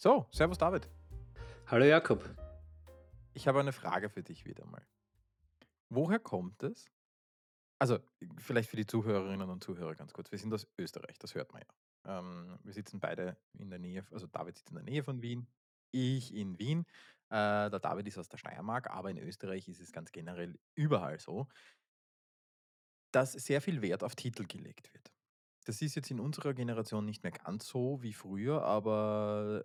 So, servus David. Hallo Jakob. Ich habe eine Frage für dich wieder mal. Woher kommt es? Also, vielleicht für die Zuhörerinnen und Zuhörer ganz kurz. Wir sind aus Österreich, das hört man ja. Ähm, wir sitzen beide in der Nähe, also David sitzt in der Nähe von Wien, ich in Wien. Äh, der David ist aus der Steiermark, aber in Österreich ist es ganz generell überall so, dass sehr viel Wert auf Titel gelegt wird. Das ist jetzt in unserer Generation nicht mehr ganz so wie früher, aber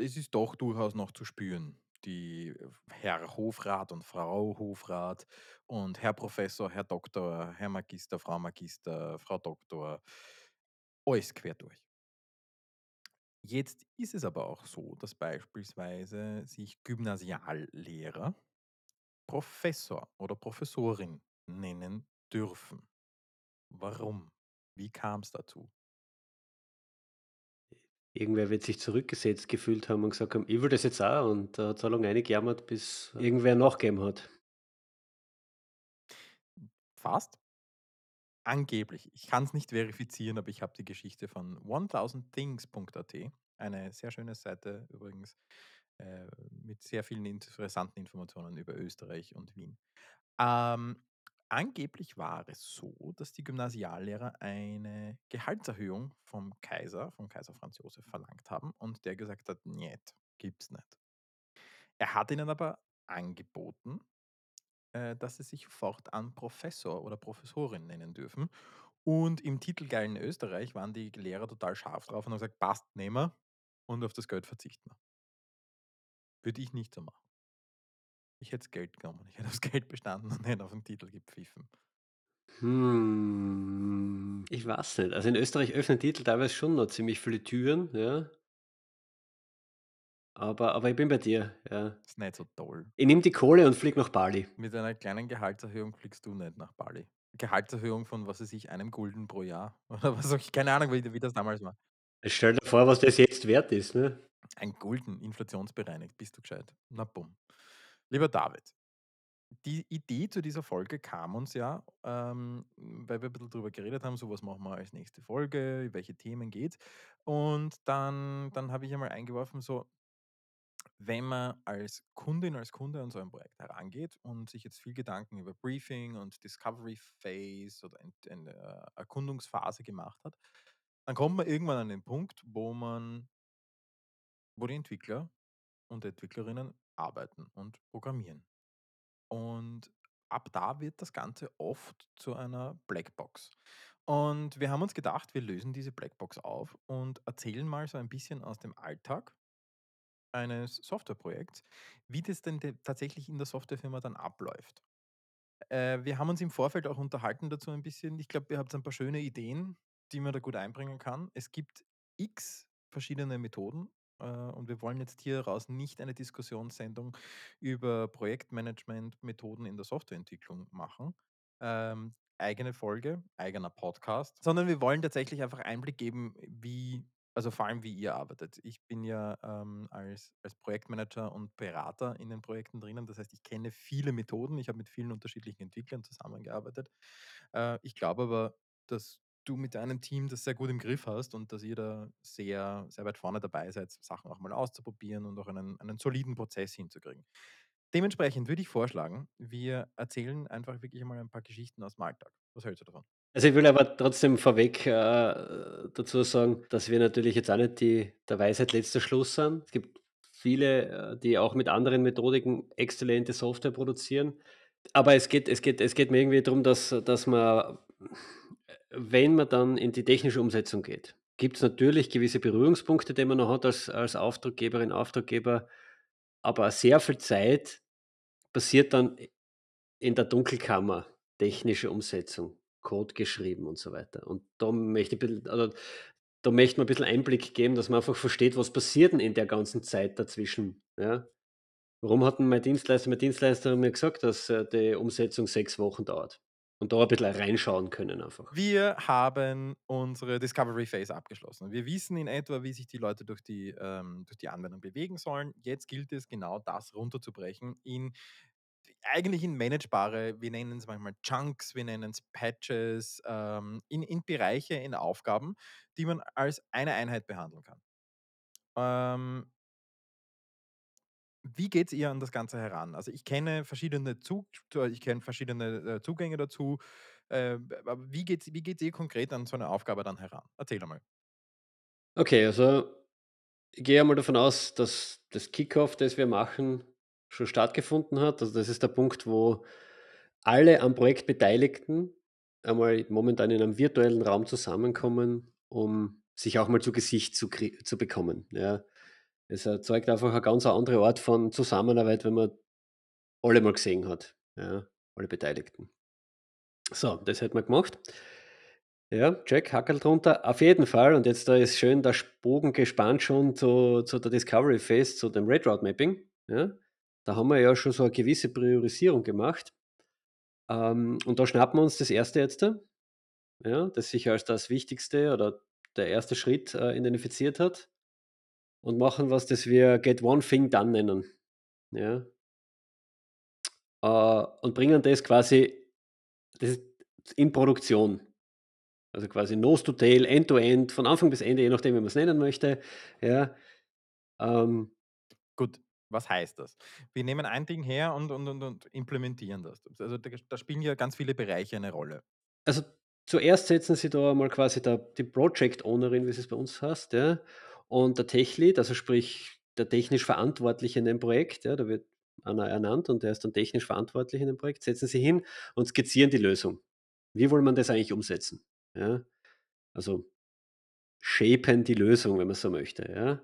es ist doch durchaus noch zu spüren. Die Herr Hofrat und Frau Hofrat und Herr Professor, Herr Doktor, Herr Magister, Frau Magister, Frau Doktor, alles quer durch. Jetzt ist es aber auch so, dass beispielsweise sich Gymnasiallehrer Professor oder Professorin nennen dürfen. Warum? Wie kam es dazu? Irgendwer wird sich zurückgesetzt gefühlt haben und gesagt haben, ich will das jetzt auch und da hat so lange eingejammert, bis irgendwer nachgegeben hat. Fast. Angeblich. Ich kann es nicht verifizieren, aber ich habe die Geschichte von 1000things.at, eine sehr schöne Seite übrigens, äh, mit sehr vielen interessanten Informationen über Österreich und Wien. Ähm, angeblich war es so, dass die Gymnasiallehrer eine Gehaltserhöhung vom Kaiser, vom Kaiser Franz Josef verlangt haben und der gesagt hat: „Njet, gibt's nicht.“ Er hat ihnen aber angeboten, äh, dass sie sich fortan Professor oder Professorin nennen dürfen. Und im titelgeilen Österreich waren die Lehrer total scharf drauf und haben gesagt: „Passt, nehmen wir und auf das Geld verzichten wir.“ Würde ich nicht so machen. Ich hätte das Geld genommen. Ich hätte aufs Geld bestanden und hätte auf den Titel gepfiffen. Hm, ich weiß nicht. Also in Österreich öffnen Titel teilweise schon noch ziemlich viele Türen, ja. Aber, aber ich bin bei dir, ja. Ist nicht so toll. Ich nehme die Kohle und fliege nach Bali. Mit einer kleinen Gehaltserhöhung fliegst du nicht nach Bali. Gehaltserhöhung von, was weiß ich, einem Gulden pro Jahr oder was auch ich keine Ahnung, wie wie das damals war. Stell dir vor, was das jetzt wert ist, ne? Ein Gulden, inflationsbereinigt, bist du gescheit. Na bumm. Lieber David, die Idee zu dieser Folge kam uns ja, ähm, weil wir ein bisschen drüber geredet haben, so was machen wir als nächste Folge, welche Themen geht. Und dann, dann habe ich einmal eingeworfen, so, wenn man als Kundin, als Kunde an so ein Projekt herangeht und sich jetzt viel Gedanken über Briefing und Discovery Phase oder Ent- äh, Erkundungsphase gemacht hat, dann kommt man irgendwann an den Punkt, wo man, wo die Entwickler und Entwicklerinnen arbeiten und programmieren. Und ab da wird das Ganze oft zu einer Blackbox. Und wir haben uns gedacht, wir lösen diese Blackbox auf und erzählen mal so ein bisschen aus dem Alltag eines Softwareprojekts, wie das denn de tatsächlich in der Softwarefirma dann abläuft. Äh, wir haben uns im Vorfeld auch unterhalten dazu ein bisschen. Ich glaube, ihr habt ein paar schöne Ideen, die man da gut einbringen kann. Es gibt x verschiedene Methoden und wir wollen jetzt hier raus nicht eine Diskussionssendung über Projektmanagement-Methoden in der Softwareentwicklung machen. Ähm, eigene Folge, eigener Podcast, sondern wir wollen tatsächlich einfach Einblick geben, wie, also vor allem, wie ihr arbeitet. Ich bin ja ähm, als, als Projektmanager und Berater in den Projekten drinnen. Das heißt, ich kenne viele Methoden. Ich habe mit vielen unterschiedlichen Entwicklern zusammengearbeitet. Äh, ich glaube aber, dass du mit deinem Team das sehr gut im Griff hast und dass ihr da sehr, sehr weit vorne dabei seid, Sachen auch mal auszuprobieren und auch einen, einen soliden Prozess hinzukriegen. Dementsprechend würde ich vorschlagen, wir erzählen einfach wirklich mal ein paar Geschichten aus dem Alltag. Was hältst du davon? Also ich will aber trotzdem vorweg äh, dazu sagen, dass wir natürlich jetzt auch nicht die, der Weisheit letzter Schluss sind. Es gibt viele, äh, die auch mit anderen Methodiken exzellente Software produzieren. Aber es geht, es geht, es geht mir irgendwie darum, dass, dass man, wenn man dann in die technische Umsetzung geht, gibt es natürlich gewisse Berührungspunkte, die man noch hat als, als Auftraggeberin, Auftraggeber. Aber sehr viel Zeit passiert dann in der Dunkelkammer, technische Umsetzung. Code geschrieben und so weiter. Und da möchte ich bisschen, also, da möchte man ein bisschen Einblick geben, dass man einfach versteht, was passiert denn in der ganzen Zeit dazwischen. Ja? Warum hat mein Dienstleister, mein Dienstleister mir gesagt, dass äh, die Umsetzung sechs Wochen dauert? Und da ein bisschen reinschauen können einfach. Wir haben unsere Discovery Phase abgeschlossen. Wir wissen in etwa, wie sich die Leute durch die, ähm, durch die Anwendung bewegen sollen. Jetzt gilt es genau das runterzubrechen in eigentlich in managebare, wir nennen es manchmal Chunks, wir nennen es Patches, ähm, in, in Bereiche, in Aufgaben, die man als eine Einheit behandeln kann. Ähm wie geht ihr an das Ganze heran? Also, ich kenne verschiedene Zug ich kenne verschiedene, äh, Zugänge dazu. Äh, aber wie geht's wie geht ihr konkret an so 'ne Aufgabe dann heran? Erzähl einmal. Okay, also, ich gehe einmal davon aus, dass das Kickoff, das wir machen, schon stattgefunden hat. Also, das ist der Punkt, wo alle am Projekt Beteiligten einmal momentan in einem virtuellen Raum zusammenkommen, um sich auch mal zu Gesicht zu zu bekommen, ja. Es erzeugt einfach 'ne ganz andere Art von Zusammenarbeit, wenn man alle mal gesehen hat, ja, alle Beteiligten. So, das hätten wir gemacht. Ja, check, Hackerl drunter. Auf jeden Fall und jetzt da ist schön der Bogen gespannt schon zu zu der Discovery Phase, zu dem Red Route Mapping, ja? Da haben wir ja schon so 'ne gewisse Priorisierung gemacht. Ähm, und da schnappen wir uns das 1. jetzt, ja, das sich als das Wichtigste oder der 1. Schritt, äh, identifiziert hat und machen was, das wir „Get one thing done“ nennen, ja? Äh, und bringen das quasi das in Produktion. Also, quasi Nose to Tail, End to End, von Anfang bis Ende, je nachdem, wie man's nennen möchte, ja? Ähm Gut, was heißt das? Wir nehmen ein Ding her und und und und implementieren das. Also, da da spielen ja ganz viele Bereiche eine Rolle. Also, zuerst setzen Sie da mal quasi da die Project Ownerin, wie sie's bei uns heißt, ja, und der Tech Lead, also sprich der technisch Verantwortliche in dem Projekt, ja, da wird einer ernannt und der ist dann technisch verantwortlich in dem Projekt, setzen Sie hin und skizzieren die Lösung. Wie will man das eigentlich umsetzen, ja? Also, shapen die Lösung, wenn man so möchte, ja?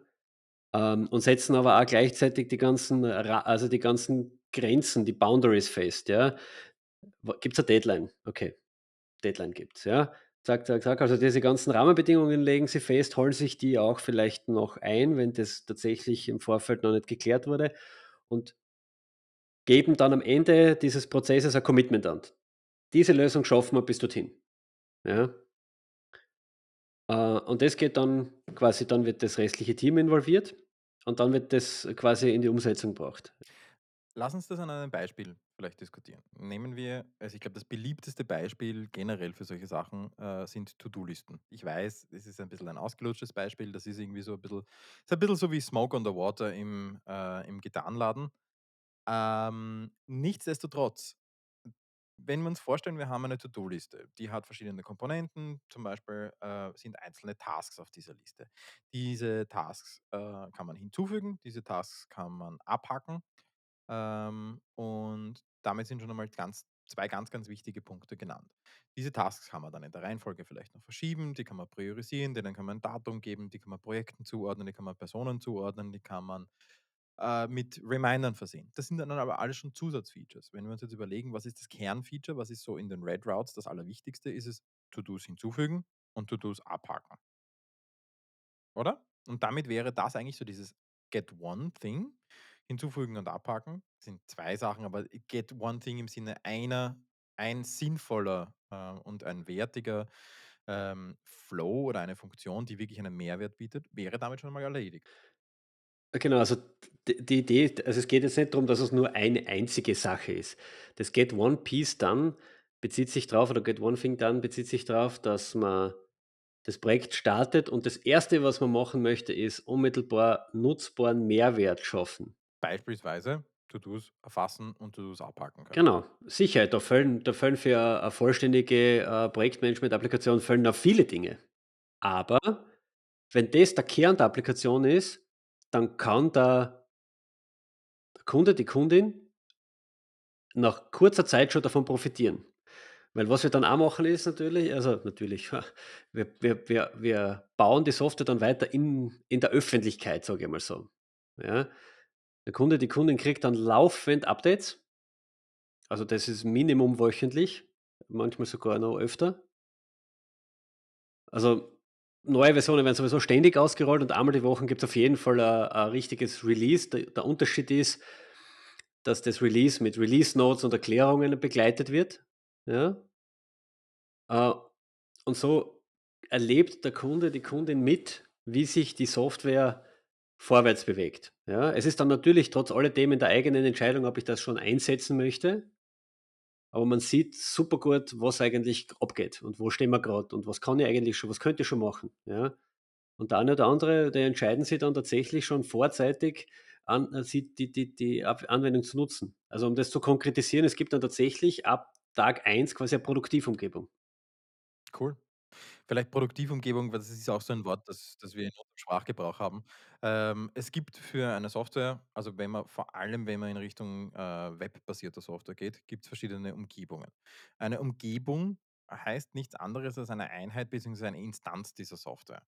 Ähm, und setzen aber auch gleichzeitig die ganzen also die ganzen Grenzen, die Boundaries fest, ja? W gibt's 'ne Deadline? Okay, Deadline gibt's, ja? Zack, zack, zack. Also, diese ganzen Rahmenbedingungen legen Sie fest, holen sich die auch vielleicht noch ein, wenn das tatsächlich im Vorfeld noch nicht geklärt wurde und geben dann am Ende dieses Prozesses ein Commitment an. Diese Lösung schaffen wir bis dorthin, ja? Äh, und das geht dann quasi dann wird das restliche Team involviert und dann wird das quasi in die Umsetzung gebracht. Lass uns das an einem Beispiel vielleicht diskutieren. Nehmen wir also, ich glaube, das beliebteste Beispiel generell für solche Sachen, äh, sind To-do-Listen. Ich weiß, es ist ein bisschen ein ausgelutschtes Beispiel, das ist irgendwie so 'n bisschen ist ein bisschen so wie Smoke on the Water im äh, im Gitarrenladen. Ähm, nichtsdestotrotz, wenn wir uns vorstellen, wir haben eine To-do-Liste, die hat verschiedene Komponenten, zum Beispiel, äh, sind einzelne Tasks auf dieser Liste. Diese Tasks, äh, kann man hinzufügen, diese Tasks kann man abhaken, ähm, und damit sind schon einmal ganz 2 ganz, ganz wichtige Punkte genannt. Diese Tasks kann man dann in der Reihenfolge vielleicht noch verschieben, die kann man priorisieren, denen kann man 'n Datum geben, die kann man Projekten zuordnen, die kann man Personen zuordnen, die kann man, äh, mit Remindern versehen. Das sind dann aber alles schon Zusatzfeatures. Wenn wir uns jetzt überlegen, was ist das Kernfeature, was ist so in den Red Routes das Allerwichtigste, ist es To-dos hinzufügen und To-dos abhaken. Oder? Und damit wäre das eigentlich so dieses Get one thing hinzufügen und abhaken. Sind 2 Sachen, aber Get one thing im Sinne einer ein sinnvoller, äh, und ein wertiger, ähm, Flow oder eine Funktion, die wirklich einen Mehrwert bietet, wäre damit schon einmal erledigt. Genau, also die Idee also, es geht jetzt nicht darum, dass es nur eine einzige Sache ist. Das Get one piece done bezieht sich drauf oder Get one thing done bezieht sich drauf, dass man das Projekt startet und das 1., was man machen möchte, ist unmittelbar nutzbaren Mehrwert schaffen. Beispielsweise To-dos erfassen und To-dos abhaken können. Genau, Sicherheit, da fallen da fallen für a 'ne vollständige, äh, Projektmanagement-Applikation fallen da viele Dinge. Aber wenn das der Kern der Applikation ist, dann kann der der Kunde, die Kundin nach kurzer Zeit schon davon profitieren. Weil was wir dann auch machen ist natürlich also, natürlich, wir wir wir wir bauen die Software dann weiter in in der Öffentlichkeit, sage ich mal so, ja? Der Kunde, die Kundin kriegt dann laufend Updates. Also, das ist Minimum wöchentlich, manchmal sogar noch öfter. Also, neue Versionen werden sowieso ständig ausgerollt und einmal die Woche gibt's auf jeden Fall a a richtiges Release. D der Unterschied ist, dass das Release mit Release Notes und Erklärungen begleitet wird, ja? Äh, und so erlebt der Kunde, die Kundin mit, wie sich die Software vorwärts bewegt, ja? Es ist dann natürlich trotz alledem in der eigenen Entscheidung, ob ich das schon einsetzen möchte. Aber man sieht supergut, was eigentlich abgeht und wo stehen wir grad und was kann ich eigentlich schon was könnte ich schon machen, ja? Und der eine oder andere, der entscheiden sich dann tatsächlich schon vorzeitig an äh, die die die Anwendung zu nutzen. Also, um das zu konkretisieren, es gibt dann tatsächlich ab Tag eins quasi eine Produktivumgebung. Cool. Vielleicht Produktivumgebung, weil das ist auch so ein Wort, das das wir in unserem Sprachgebrauch haben. Ähm, es gibt für eine Software also wenn man vor allem, wenn man in Richtung, äh, webbasierter Software geht, gibt's verschiedene Umgebungen. Eine Umgebung heißt nichts anderes als eine Einheit beziehungsweise eine Instanz dieser Software.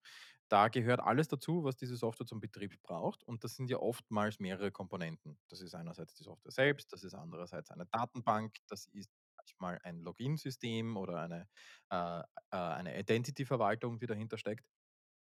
Da gehört alles dazu, was diese Software zum Betrieb braucht und das sind ja oftmals mehrere Komponenten. Das ist einerseits die Software selbst, das ist andererseits eine Datenbank, das ist manchmal ein Loginsystem oder eine, äh, äh, eine Identity-Verwaltung, die dahinter steckt.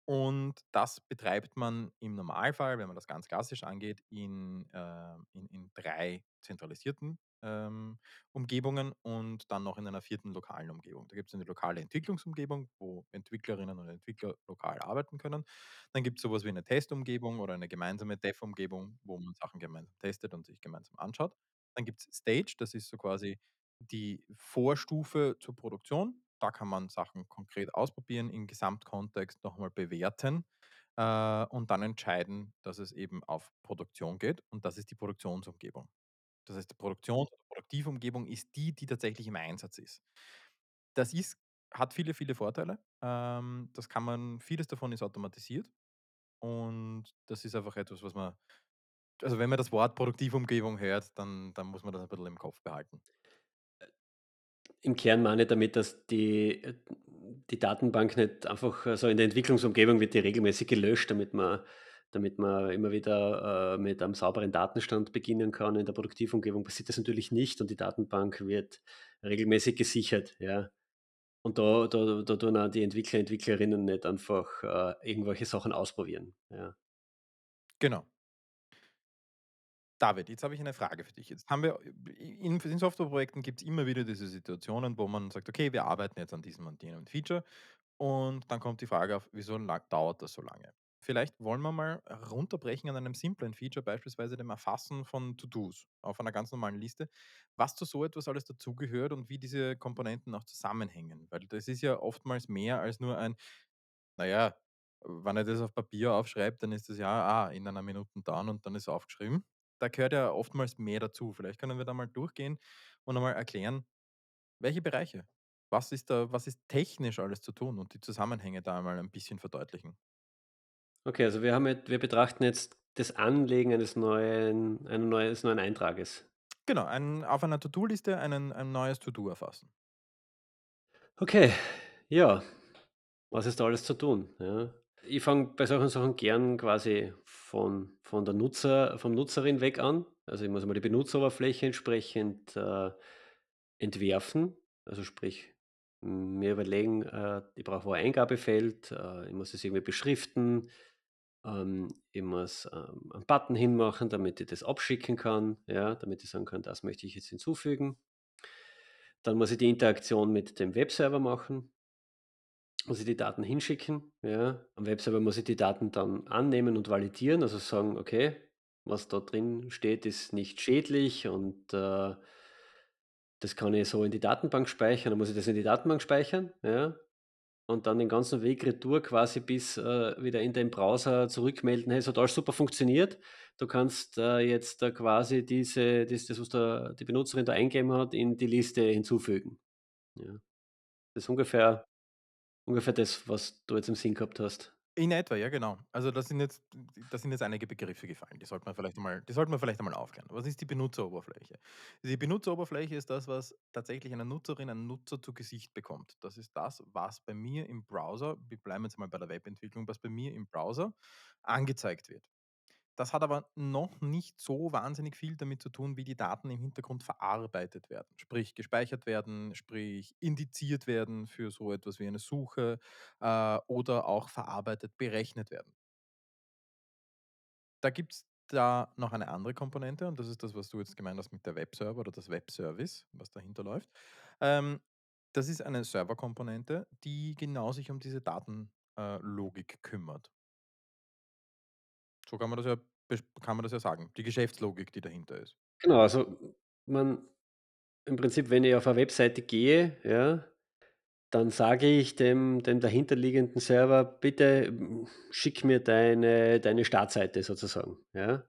Und das betreibt man im Normalfall, wenn man das ganz klassisch angeht, in, äh, in, in drei zentralisierten ähm, Umgebungen und dann noch in einer vierten lokalen Umgebung. Da gibt es eine lokale Entwicklungsumgebung, wo Entwicklerinnen und Entwickler lokal arbeiten können. Dann gibt es sowas wie eine Testumgebung oder eine gemeinsame Dev-Umgebung, wo man Sachen gemeinsam testet und sich gemeinsam anschaut. Dann gibt es Stage, das ist so quasi die Vorstufe zur Produktion. Da kann man Sachen konkret ausprobieren, im Gesamtkontext nochmal bewerten, äh, und dann entscheiden, dass es eben auf Produktion geht und das ist die Produktionsumgebung. Das heißt, die Produktions oder Produktivumgebung ist die, die tatsächlich im Einsatz ist. Das ist hat viele, viele Vorteile. Ähm, das kann man vieles davon ist automatisiert und das ist einfach etwas, was man also, wenn man das Wort Produktivumgebung hört, dann dann muss man das ein bisschen im Kopf behalten. Im Kern meine ich damit, dass die äh, die Datenbank nicht einfach äh, so in der Entwicklungsumgebung wird die regelmäßig gelöscht, damit man damit man immer wieder, äh, mit einem sauberen Datenstand beginnen kann. In der Produktivumgebung passiert das natürlich nicht und die Datenbank wird regelmäßig gesichert, ja. Und da da da tun auch die Entwickler, Entwicklerinnen nicht einfach, äh, irgendwelche Sachen ausprobieren, ja. Genau. David, jetzt habe ich eine Frage für dich. Jetzt haben wir in in Softwareprojekten gibt es immer wieder diese Situationen, wo man sagt: „Okay, wir arbeiten jetzt an diesem und jenem Feature.“ Und dann kommt die Frage auf: „Wieso dauert das so lange?“ Vielleicht wollen wir mal runterbrechen an einem simplen Feature, beispielsweise dem Erfassen von To-dos auf einer ganz normalen Liste, was zu so etwas alles dazugehört und wie diese Komponenten auch zusammenhängen. Weil das ist ja oftmals mehr als nur ein na ja, wenn er das auf Papier aufschreibt, dann ist das ja, ah, in einer Minute dann und dann ist aufgeschrieben. Da gehört ja oftmals mehr dazu. Vielleicht können wir da mal durchgehen und einmal erklären, welche Bereiche? Was ist da was ist technisch alles zu tun und die Zusammenhänge da einmal ein bisschen verdeutlichen? Okay, also wir haben jetzt wir betrachten jetzt das Anlegen eines neuen ein neues neuen Eintrages. Genau, ein auf einer To-do-Liste einen ein neues To-do erfassen. Okay, ja, was ist da alles zu tun, ja? Ich fange bei solchen Sachen gern quasi von von der Nutzer vom Nutzerin weg an. Also, ich muss einmal die Benutzeroberfläche entsprechend, äh, entwerfen. Also, sprich, mir überlegen, äh, ich brauche ein Eingabefeld, äh, ich muss es irgendwie beschriften, ähm, ich muss, ähm, 'n Button hinmachen, damit ich das abschicken kann, ja, damit ich sagen kann: „Das möchte ich jetzt hinzufügen.“ Dann muss ich die Interaktion mit dem Webserver machen. Muss ich die Daten hinschicken, ja. Am Webserver muss ich die Daten dann annehmen und validieren, also sagen: „Okay, was da drin steht, ist nicht schädlich und, äh, das kann ich so in die Datenbank speichern.“ Dann muss ich das in die Datenbank speichern, ja, und dann den ganzen Weg retour quasi bis, äh, wieder in den Browser zurückmelden: „Hey, es hat alles super funktioniert. Du kannst, äh, jetzt da quasi diese das das, was da die Benutzerin da eingegeben hat, in die Liste hinzufügen.“ Ja. Das ist ungefähr ungefähr das, was du jetzt im Sinn gehabt hast. In etwa, ja genau. Also das sind jetzt da sind jetzt einige Begriffe gefallen, die sollte man vielleicht einmal die sollten wir vielleicht einmal aufklären. Was ist die Benutzeroberfläche? Die Benutzeroberfläche ist das, was tatsächlich eine Nutzerin, ein Nutzer zu Gesicht bekommt. Das ist das, was bei mir im Browser wir bleiben jetzt mal bei der Webentwicklung, was bei mir im Browser angezeigt wird. Das hat aber noch nicht so wahnsinnig viel damit zu tun, wie die Daten im Hintergrund verarbeitet werden. Sprich, gespeichert werden, sprich, indiziert werden für so etwas wie eine Suche äh, oder auch verarbeitet, berechnet werden. Da gibt es da noch eine andere Komponente und das ist das, was du jetzt gemeint hast mit der Webserver oder das Webservice, was dahinter läuft. Ähm, das ist eine Serverkomponente, die genau sich um diese Datenlogik äh, kümmert. So kann man das ja kann man das ja sagen. Die Geschäftslogik, die dahinter ist. Genau, also man im Prinzip, wenn ich auf eine Webseite gehe, ja, dann sage ich dem dem dahinterliegenden Server: „Bitte, hm, schick mir deine deine Startseite sozusagen“, ja?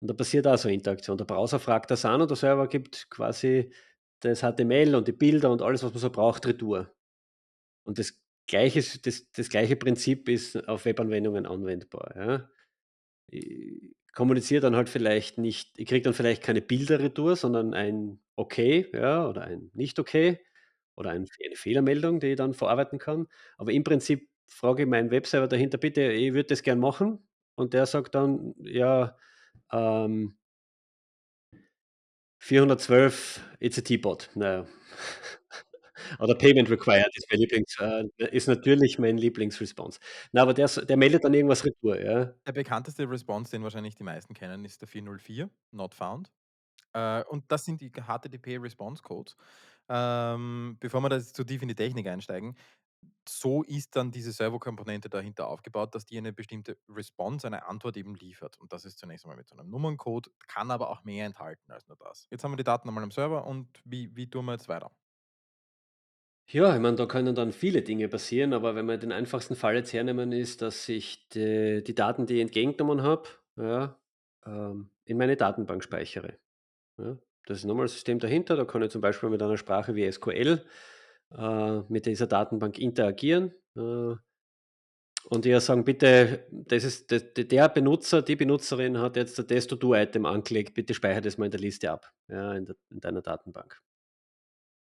Und da passiert auch so Interaktion. Der Browser fragt das an und der Server gibt quasi das HTML und die Bilder und alles, was man so braucht, retour. Und das Gleiche das das gleiche Prinzip ist auf Webanwendungen anwendbar, ja? Ich kommuniziere dann halt vielleicht nicht ich kriege dann vielleicht keine Bilder retour, sondern ein Okay, ja, oder ein nicht okay oder ein eine Fehlermeldung, die ich dann verarbeiten kann. Aber im Prinzip frage ich meinen Webserver dahinter: „Bitte, ich würde das gern machen.“ Und der sagt dann: „Ja, ähm“ „412 it's a T-Bot.“ Na ja. Oder Payment required ist mein Lieblings äh, ist natürlich mein Lieblingsresponse. Na, aber der der meldet dann irgendwas retour, ja? Der bekannteste Response, den wahrscheinlich die meisten kennen, ist der 404, not found. Äh, und das sind die HTTP Response Codes. Ähm, bevor wir da jetzt zu tief in die Technik einsteigen, so ist dann diese Servokomponente dahinter aufgebaut, dass die eine bestimmte Response, eine Antwort eben liefert. Und das ist zunächst einmal mit so einem Nummerncode, kann aber auch mehr enthalten als nur das. Jetzt haben wir die Daten einmal im Server und wie wie tun wir jetzt weiter? Ja, ich meine, da können dann viele Dinge passieren, aber wenn wir den einfachsten Fall jetzt hernehmen, ist, dass ich die die Daten, die ich entgegengenommen habe, ja, ähm, in meine Datenbank speichere, ja? Das ist noch mal das System dahinter. Da kann ich zum Beispiel mit einer Sprache wie SQL, äh, mit dieser Datenbank interagieren, äh und ihr sagen: „Bitte, das ist d d der Benutzer, die Benutzerin hat jetzt das To-do-Item angelegt, bitte speichere das mal in der Liste ab, ja, in der in deiner Datenbank.“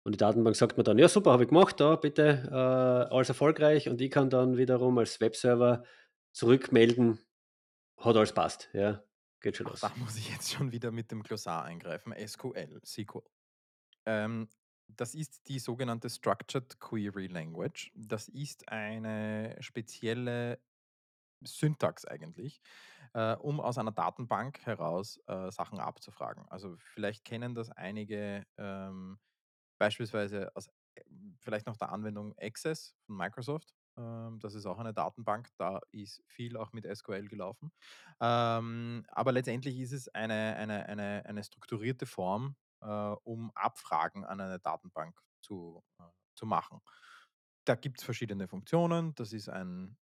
Und die Datenbank sagt mir dann: „Ja, super, habe ich gemacht, da bitte, äh, alles erfolgreich.“ Und ich kann dann wiederum als Webserver zurückmelden: „Hat alles passt, ja, geht schon Auch da los.“ muss ich jetzt schon wieder mit dem Glossar eingreifen. SQL, SQL. Ähm, das ist die sogenannte Structured Query Language. Das ist eine spezielle Syntax eigentlich, äh, um aus einer Datenbank heraus, äh, Sachen abzufragen. Also, vielleicht kennen das einige, ähm, beispielsweise aus äh, vielleicht noch der Anwendung Access von Microsoft. Ähm, das ist auch eine Datenbank, da ist viel auch mit SQL gelaufen. Ähm, aber letztendlich ist es eine eine eine eine strukturierte Form, äh, um Abfragen an eine Datenbank zu äh, zu machen. Da gibt's verschiedene Funktionen. Das ist ein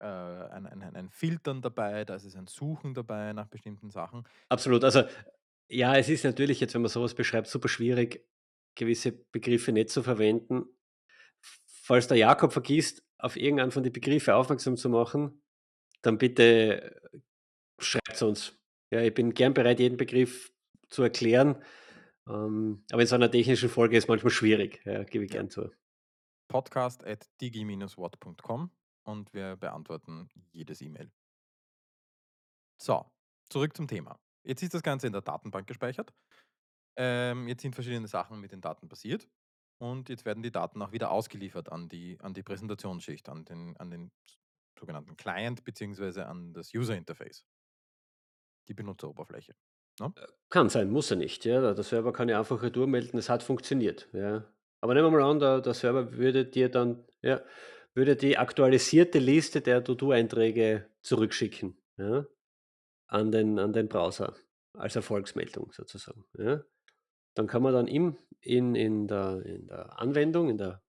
ein ein ein Filtern dabei, da ist es ein Suchen dabei nach bestimmten Sachen. Absolut. Also, ja, es ist natürlich jetzt, wenn man so was beschreibt, super schwierig, gewisse Begriffe nicht zu verwenden. Falls der Jakob vergisst, auf irgendeinen von die Begriffe aufmerksam zu machen, dann bitte schreibt's uns. Ja, ich bin gern bereit, jeden Begriff zu erklären, ähm, aber in so einer technischen Folge ist manchmal schwierig, ja, gebe ich gern zu. podcast@digi-watt.com und wir beantworten jedes E-Mail. So, zurück zum Thema. Jetzt ist das Ganze in der Datenbank gespeichert. Ähm, jetzt sind verschiedene Sachen mit den Daten passiert und jetzt werden die Daten auch wieder ausgeliefert an die an die Präsentationsschicht, an den an den sogenannten Client beziehungsweise an das User Interface. Die Benutzeroberfläche, ne? Kann sein, muss er nicht, ja. Der Server kann ja einfach Retour melden, es hat funktioniert, ja. Aber nehmen wir mal an, der der Server würde dir dann ja, würde die aktualisierte Liste der To-do-Einträge zurückschicken, ja, an den an den Browser als Erfolgsmeldung sozusagen, ja. Dann kann man dann im in in der in der Anwendung, in der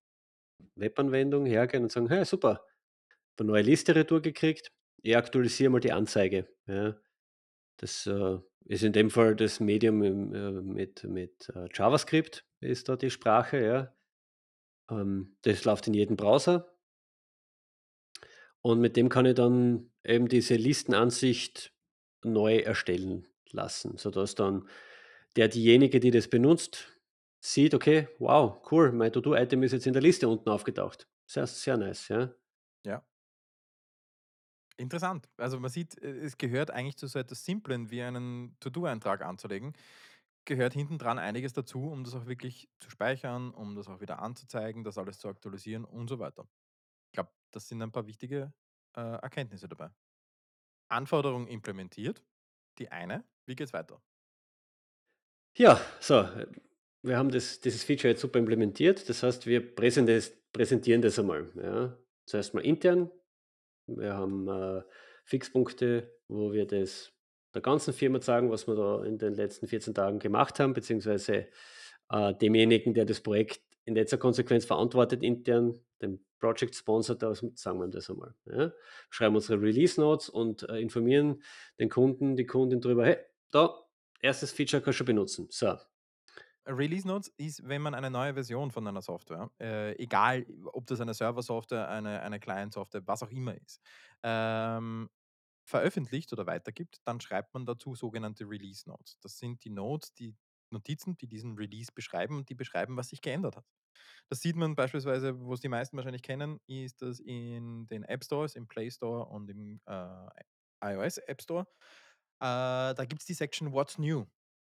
Webanwendung hergehen und sagen: „Hey, super, habe 'ne neue Liste retour gekriegt. Ich aktualisiere mal die Anzeige“, ja. Das, äh, ist in dem Fall das Medium im äh, mit mit, äh, JavaScript ist da die Sprache, ja. Ähm, das läuft in jedem Browser. Und mit dem kann ich dann eben diese Listenansicht neu erstellen lassen, sodass dann der diejenige, die das benutzt, sieht: „Okay, wow, cool, mein To-do-Item ist jetzt in der Liste unten aufgetaucht.“ Sehr, sehr nice, ja. Ja. Interessant. Also, man sieht, äh, es gehört eigentlich zu so etwas Simplem wie einen To-do-Eintrag anzulegen gehört hinten dran einiges dazu, um das auch wirklich zu speichern, um das auch wieder anzuzeigen, das alles zu aktualisieren und so weiter. Ich glaube, das sind ein paar wichtige, äh, Erkenntnisse dabei. Anforderung implementiert, die eine. Wie geht's weiter? Ja, so, wir haben das dieses Feature jetzt super implementiert. Das heißt, wir präsentieren das einmal, ja. Zuerst mal intern. Wir haben, äh, Fixpunkte, wo wir das der ganzen Firma zeigen, was wir da in den letzten 14 Tagen gemacht haben, beziehungsweise, äh, demjenigen, der das Projekt in letzter Konsequenz verantwortet intern den Project Sponsor, da sagen wir das einmal. Ja. Schreiben unsere Release Notes und äh, informieren den Kunden, die Kundin darüber, hey, da, erstes Feature kannst du benutzen. So. Release Notes ist, wenn man eine neue Version von einer Software, äh, egal ob das eine Server-Software, eine, eine Client-Software, was auch immer ist, ähm, veröffentlicht oder weitergibt, dann schreibt man dazu sogenannte Release Notes. Das sind die Notes, die Notizen, die diesen Release beschreiben und die beschreiben, was sich geändert hat. Das sieht man beispielsweise, wo es die meisten wahrscheinlich kennen, ist das in den App Stores, im Play Store und im äh, iOS App Store. Äh, da gibt es die Section What's New.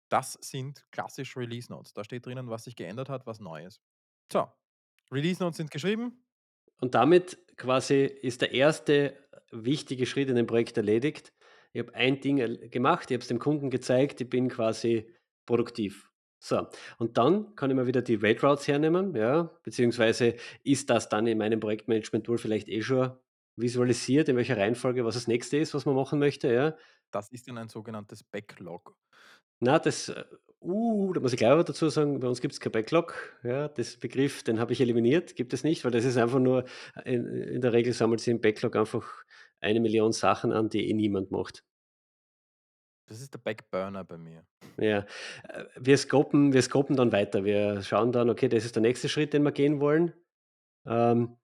Das sind klassisch Release Notes. Da steht drinnen, was sich geändert hat, was neu ist. So, Release Notes sind geschrieben. Und damit quasi ist der erste wichtige Schritt in dem Projekt erledigt. Ich habe ein Ding gemacht, ich habe es dem Kunden gezeigt, ich bin quasi produktiv. So, und dann kann ich mir wieder die Rate Routes hernehmen, ja, beziehungsweise ist das dann in meinem Projektmanagement-Tool vielleicht eh schon visualisiert, in welcher Reihenfolge was das nächste ist, was man machen möchte, ja. Das ist dann ein sogenanntes Backlog. Na, das, äh, uh, da muss ich gleich aber dazu sagen, bei uns gibt es kein Backlog. Ja, das Begriff, den habe ich eliminiert, gibt es nicht, weil das ist einfach nur, in, in der Regel sammelt sich im Backlog einfach eine Million Sachen an, die eh niemand macht. Das ist der Backburner bei mir. Ja, äh, wir scopen, wir scopen dann weiter. Wir schauen dann, okay, das ist der nächste Schritt, den wir gehen wollen. Ähm,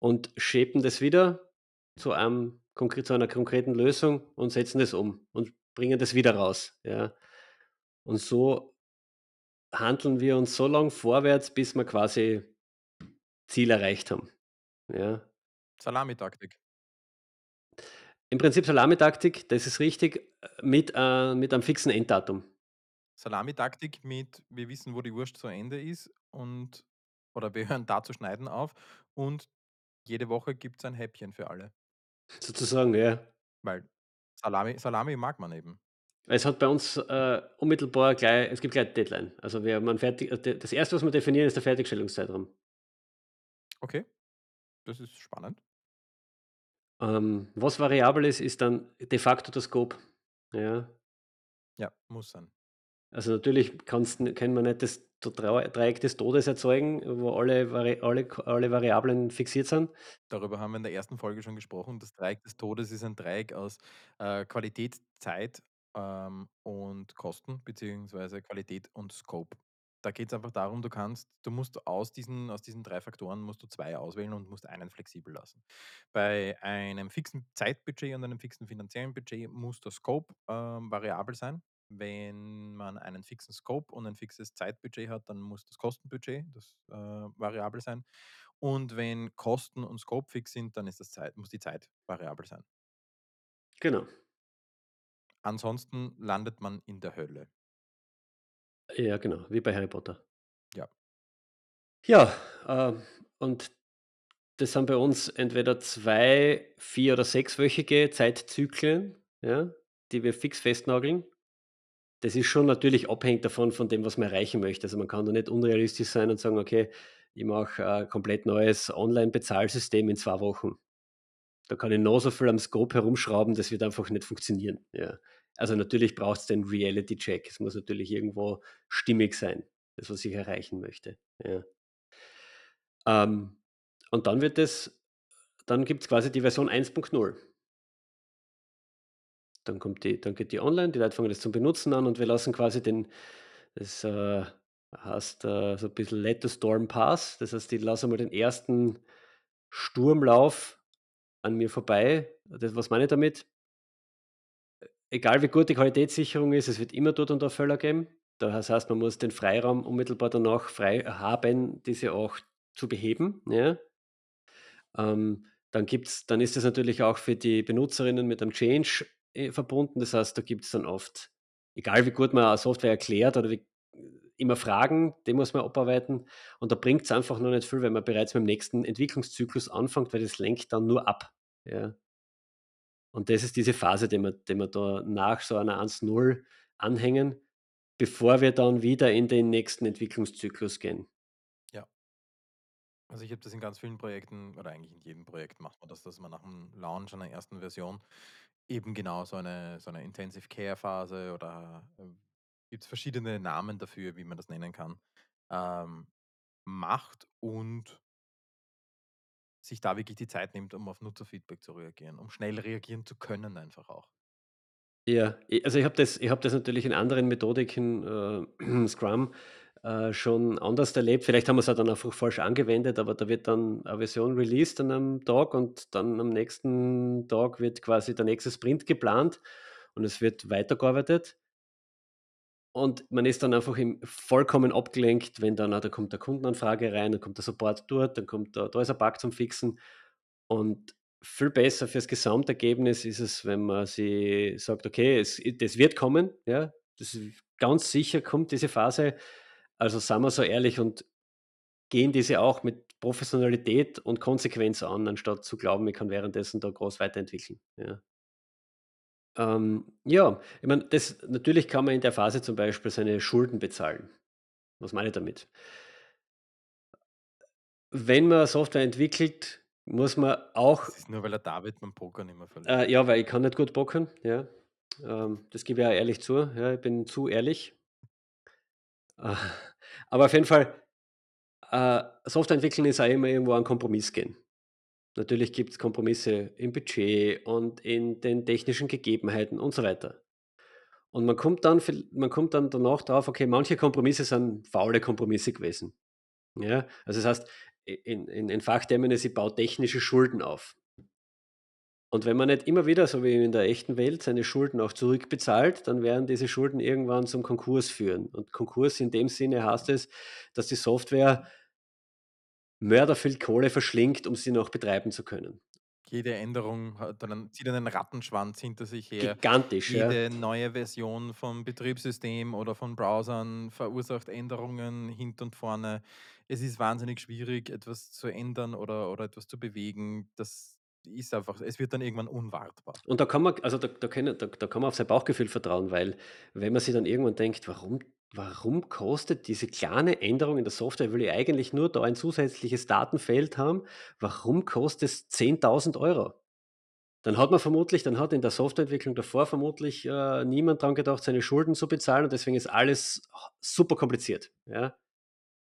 und shapen das wieder zu, einem, zu einer konkreten Lösung und setzen das um und bringen das wieder raus. Ja. Und so handeln wir uns so lang vorwärts, bis wir quasi Ziel erreicht haben. Ja. Salamitaktik. Im Prinzip Salamitaktik, das ist richtig, mit, äh, mit einem fixen Enddatum. Salamitaktik mit, wir wissen, wo die Wurst zu Ende ist und oder wir hören da zu schneiden auf und jede Woche gibt es ein Häppchen für alle. Sozusagen, ja. Weil Salami, Salami mag man eben. Es hat bei uns äh, unmittelbar gleich, es gibt gleich eine Deadline. Also wir haben fertig, äh, das erste, was wir definieren, ist der Fertigstellungszeitraum. Okay, das ist spannend. Ähm, was variabel ist, ist dann de facto der Scope. Ja. Ja, muss sein. Also natürlich kannst, kann man nicht das Dreieck des Todes erzeugen, wo alle, alle, alle Variablen fixiert sind. Darüber haben wir in der ersten Folge schon gesprochen. Das Dreieck des Todes ist ein Dreieck aus äh, Qualität, Zeit ähm, und Kosten, beziehungsweise Qualität und Scope. Da geht es einfach darum, du kannst, du musst aus diesen, aus diesen drei Faktoren musst du zwei auswählen und musst einen flexibel lassen. Bei einem fixen Zeitbudget und einem fixen finanziellen Budget muss der Scope ähm, variabel sein. Wenn man einen fixen Scope und ein fixes Zeitbudget hat, dann muss das Kostenbudget das äh, variabel sein. Und wenn Kosten und Scope fix sind, dann ist das Zeit, muss die Zeit variabel sein. Genau. Ansonsten landet man in der Hölle. Ja, genau, wie bei Harry Potter. Ja. Ja, äh, und das sind bei uns entweder zwei, vier oder sechswöchige Zeitzyklen, ja, die wir fix festnageln. Das ist schon natürlich abhängig davon, von dem, was man erreichen möchte. Also man kann da nicht unrealistisch sein und sagen, okay, ich mache ein komplett neues Online-Bezahlsystem in zwei Wochen. Da kann ich noch so viel am Scope herumschrauben, das wird einfach nicht funktionieren. Ja. Also natürlich braucht es den Reality-Check. Es muss natürlich irgendwo stimmig sein, das, was ich erreichen möchte. Ja. Ähm, und dann wird es, dann gibt es quasi die Version 1.0. Dann kommt die, dann geht die online, die Leute fangen das zum Benutzen an und wir lassen quasi den, das äh, heißt äh, so ein bisschen Let the Storm Pass. Das heißt, die lassen mal den ersten Sturmlauf an mir vorbei. Das, was meine ich damit? Egal wie gut die Qualitätssicherung ist, es wird immer dort und da Fehler geben. Das heißt, man muss den Freiraum unmittelbar danach frei haben, diese auch zu beheben. Ja? Ähm, dann, gibt's, dann ist es natürlich auch für die Benutzerinnen mit einem Change verbunden. Das heißt, da gibt es dann oft, egal wie gut man eine Software erklärt oder wie, immer Fragen, die muss man abarbeiten. Und da bringt es einfach noch nicht viel, wenn man bereits mit dem nächsten Entwicklungszyklus anfängt, weil das lenkt dann nur ab. Ja. Und das ist diese Phase, die wir, die wir da nach so einer 1.0 anhängen, bevor wir dann wieder in den nächsten Entwicklungszyklus gehen. Ja. Also ich habe das in ganz vielen Projekten, oder eigentlich in jedem Projekt macht man das, dass man nach dem Launch einer ersten Version eben genau so eine, so eine Intensive Care Phase oder äh, gibt es verschiedene Namen dafür, wie man das nennen kann. Ähm, macht und sich da wirklich die Zeit nimmt, um auf Nutzerfeedback zu reagieren, um schnell reagieren zu können einfach auch. Ja, also ich habe das habe das natürlich in anderen Methodiken, äh, Scrum, äh, schon anders erlebt. Vielleicht haben wir's auch dann einfach falsch angewendet, aber da wird dann eine Version released an 'nem Tag und dann am nächsten Tag wird quasi der nächste Sprint geplant und es wird weitergearbeitet. Und man ist dann einfach vollkommen abgelenkt, wenn dann ah, da kommt 'ne Kundenanfrage rein, dann kommt der Support dort, dann kommt da da ist ein Bug zum Fixen. Und viel besser fürs Gesamtergebnis ist es, wenn man sich sagt: „Okay, es das wird kommen, ja. Das ist ganz sicher kommt diese Phase. Also, seien wir so ehrlich und gehen diese auch mit Professionalität und Konsequenz an, anstatt zu glauben, ich kann währenddessen da groß weiterentwickeln“, ja. Ähm, ja, ich meine, das natürlich kann man in der Phase zum Beispiel seine Schulden bezahlen. Was meine ich damit? Wenn man Software entwickelt, muss man auch Das ist nur, weil der David beim Pokern immer verliert. Äh, ja, weil ich kann nicht gut pokern, ja. Ähm, das gebe ich auch ehrlich zu, ja, ich bin zu ehrlich. Äh, aber auf jeden Fall, äh, Software entwickeln ist auch immer irgendwo ein Kompromiss gehen. Natürlich gibt's Kompromisse im Budget und in den technischen Gegebenheiten und so weiter. Und man kommt dann man kommt dann danach drauf, okay, manche Kompromisse sind faule Kompromisse gewesen. Ja, also das heißt, in in in Fachtermen ist, ich baue technische Schulden auf. Und wenn man nicht immer wieder, so wie in der echten Welt, seine Schulden auch zurückbezahlt, dann werden diese Schulden irgendwann zum Konkurs führen. Und Konkurs in dem Sinne heißt es, dass die Software mörderviel Kohle verschlingt, um sie noch betreiben zu können. Jede Änderung hat dann zieht einen Rattenschwanz hinter sich her. Gigantisch, ja. Jede neue Version vom Betriebssystem oder von Browsern verursacht Änderungen hinten und vorne. Es ist wahnsinnig schwierig, etwas zu ändern oder oder etwas zu bewegen. Das ist einfach es wird dann irgendwann unwartbar. Und da kann man also da da können da da kann man auf sein Bauchgefühl vertrauen, weil wenn man sich dann irgendwann denkt: „Warum warum kostet diese kleine Änderung in der Software will ich eigentlich nur da ein zusätzliches Datenfeld haben. Warum kostet es 10.000 €?“ Dann hat man vermutlich dann hat in der Softwareentwicklung davor vermutlich, äh, niemand dran gedacht, seine Schulden zu bezahlen und deswegen ist alles super kompliziert, ja?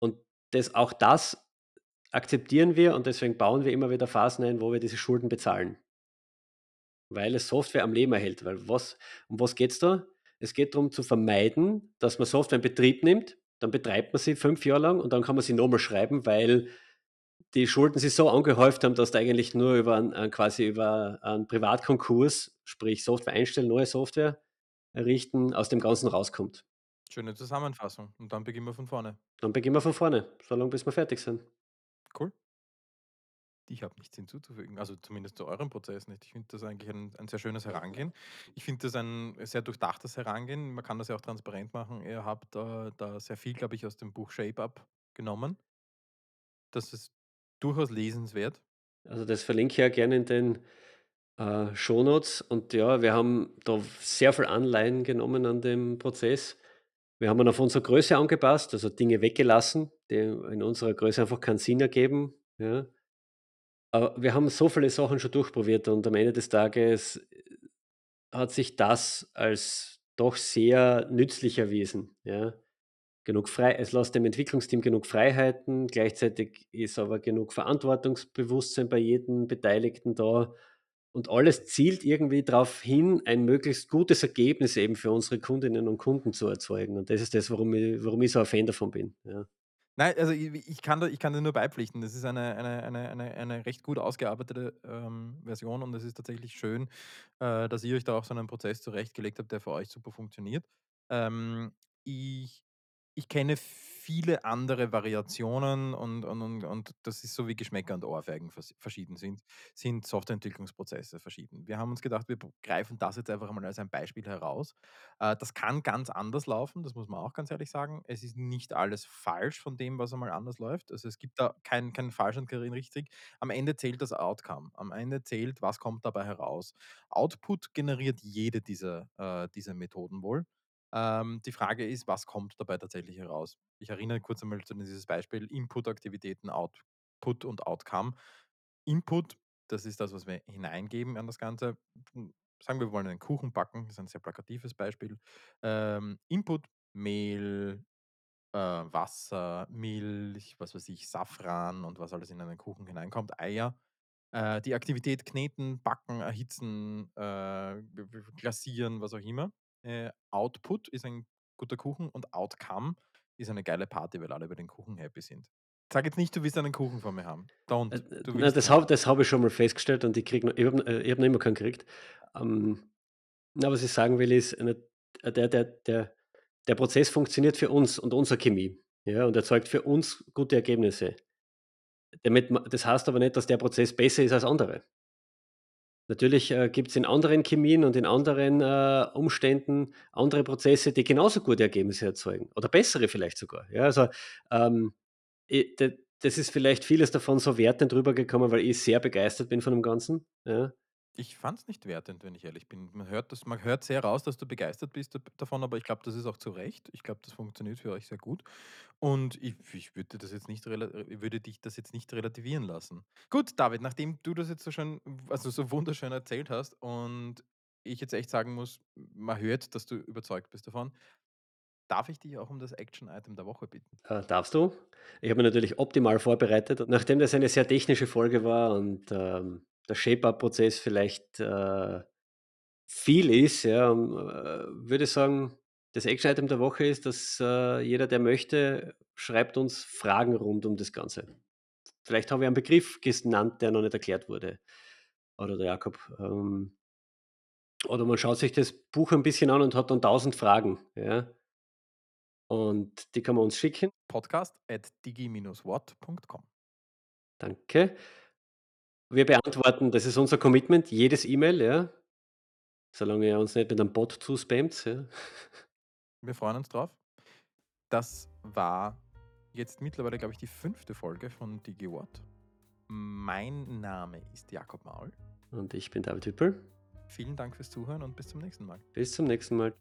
Und das auch das akzeptieren wir und deswegen bauen wir immer wieder Phasen ein, wo wir diese Schulden bezahlen. Weil es Software am Leben erhält, weil was um was geht's da? Es geht darum zu vermeiden, dass man Software in Betrieb nimmt, dann betreibt man sie 5 Jahre lang und dann kann man sie noch mal schreiben, weil die Schulden sich so angehäuft haben, dass du eigentlich nur über 'n ein quasi über einen Privatkonkurs, sprich Software einstellen, neue Software errichten, aus dem Ganzen rauskommt. Schöne Zusammenfassung und dann beginnen wir von vorne. Dann beginnen wir von vorne, so lang bis wir fertig sind. Cool. Ich habe nichts hinzuzufügen, also zumindest zu eurem Prozess nicht. Ich finde das eigentlich ein ein sehr schönes Herangehen. Ich finde das ein sehr durchdachtes Herangehen. Man kann das ja auch transparent machen. Ihr habt, äh, da sehr viel, glaube ich, aus dem Buch Shape Up genommen. Das ist durchaus lesenswert. Also, das verlinke ich ja gerne in den, äh, Shownotes und ja, wir haben da sehr viel Anleihen genommen an dem Prozess. Wir haben ihn auf unsere Größe angepasst, also Dinge weggelassen, die in unserer Größe einfach keinen Sinn ergeben, ja. Aber wir haben so viele Sachen schon durchprobiert und am Ende des Tages, äh, hat sich das als doch sehr nützlich erwiesen, ja. Genug frei es lässt dem Entwicklungsteam genug Freiheiten, gleichzeitig ist aber genug Verantwortungsbewusstsein bei jedem Beteiligten da und alles zielt irgendwie drauf hin, ein möglichst gutes Ergebnis eben für unsere Kundinnen und Kunden zu erzeugen. Und das ist das, warum ich warum ich so ein Fan davon bin, ja. Nein, also i ich kann da ich kann dir nur beipflichten. Das ist eine eine eine eine eine recht gut ausgearbeitete, ähm, Version und es ist tatsächlich schön, äh, dass ihr euch da auch so einen Prozess zurechtgelegt habt, der für euch super funktioniert. Ähm, ich ich kenne viele andere Variationen und und und und das ist so wie Geschmäcker und Ohrfeigen vers verschieden sind sind Softwareentwicklungsprozesse verschieden. Wir haben uns gedacht, wir greifen das jetzt einfach einmal als ein Beispiel heraus. Äh, das kann ganz anders laufen, das muss man auch ganz ehrlich sagen. Es ist nicht alles falsch von dem, was einmal anders läuft. Also, es gibt da kein kein falsch und kein richtig. Am Ende zählt das Outcome. Am Ende zählt, was kommt dabei heraus. Output generiert jede dieser äh, dieser Methoden wohl. Ähm, die Frage ist, was kommt dabei tatsächlich heraus? Ich erinnere kurz einmal zu dieses Beispiel Input-Aktivitäten, Output und Outcome. Input, das ist das, was wir hineingeben an das Ganze. Hm, sagen wir, wir wollen einen Kuchen backen, das ist ein sehr plakatives Beispiel. Ähm, Input, Mehl äh, Wasser, Milch, was weiß ich, Safran und was alles in einen Kuchen hineinkommt, Eier. Äh, die Aktivität kneten, backen, erhitzen, äh, glasieren, was auch immer. Äh, Output ist ein guter Kuchen und Outcome ist eine geile Party, weil alle über den Kuchen happy sind. Sag jetzt nicht, du willst einen Kuchen von mir haben. Don't. äh, na, das habe habe ich schon mal festgestellt und ich kriege noch ich habe äh, habe noch immer keinen gekriegt. Ähm, na, was ich sagen will, ist, äh, der der der der Prozess funktioniert für uns und unsere Chemie, ja, und erzeugt für uns gute Ergebnisse. Damit das heißt aber nicht, dass der Prozess besser ist als andere. Natürlich, äh, gibt es in anderen Chemien und in anderen, äh, Umständen andere Prozesse, die genauso gute Ergebnisse erzeugen oder bessere vielleicht sogar. Ja, also, ähm, i d das ist vielleicht vieles davon so wertend rübergekommen, weil ich sehr begeistert bin von dem Ganzen, ja. Ich fand es nicht wertend, wenn ich ehrlich bin. Man hört das man hört sehr raus, dass du begeistert bist davon, aber ich glaube, das ist auch zu Recht. Ich glaube, das funktioniert für euch sehr gut. Und ich ich würde das jetzt nicht rela äh, würde dich das jetzt nicht relativieren lassen. Gut, David, nachdem du das jetzt so schön also, so wunderschön erzählt hast und ich jetzt echt sagen muss, man hört, dass du überzeugt bist davon, darf ich dich auch um das Action-Item der Woche bitten? Äh, darfst du? Ich habe mich natürlich optimal vorbereitet nachdem das eine sehr technische Folge war und, ähm, der Shape-up-Prozess vielleicht, äh, viel ist, ja, ähm, äh, würde ich sagen, das Action-Item der Woche ist, dass, äh, jeder, der möchte, schreibt uns Fragen rund um das Ganze. Vielleicht habe ich einen Begriff genannt, der noch nicht erklärt wurde oder der Jakob, ähm oder man schaut sich das Buch ein bisschen an und hat dann tausend Fragen, ja? Und die kann man uns schicken. Podcast at digi-watt.com. Danke. Wir beantworten das ist unser Commitment, jedes E-Mail, ja? Solange ihr uns nicht mit einem Bot zuspammt, ja? Wir freuen uns drauf. Das war jetzt mittlerweile, glaube ich, die fünfte Folge von DigiWatt. Mein Name ist Jakob Maul. Und ich bin David Hüppel. Vielen Dank fürs Zuhören und bis zum nächsten Mal. Bis zum nächsten Mal.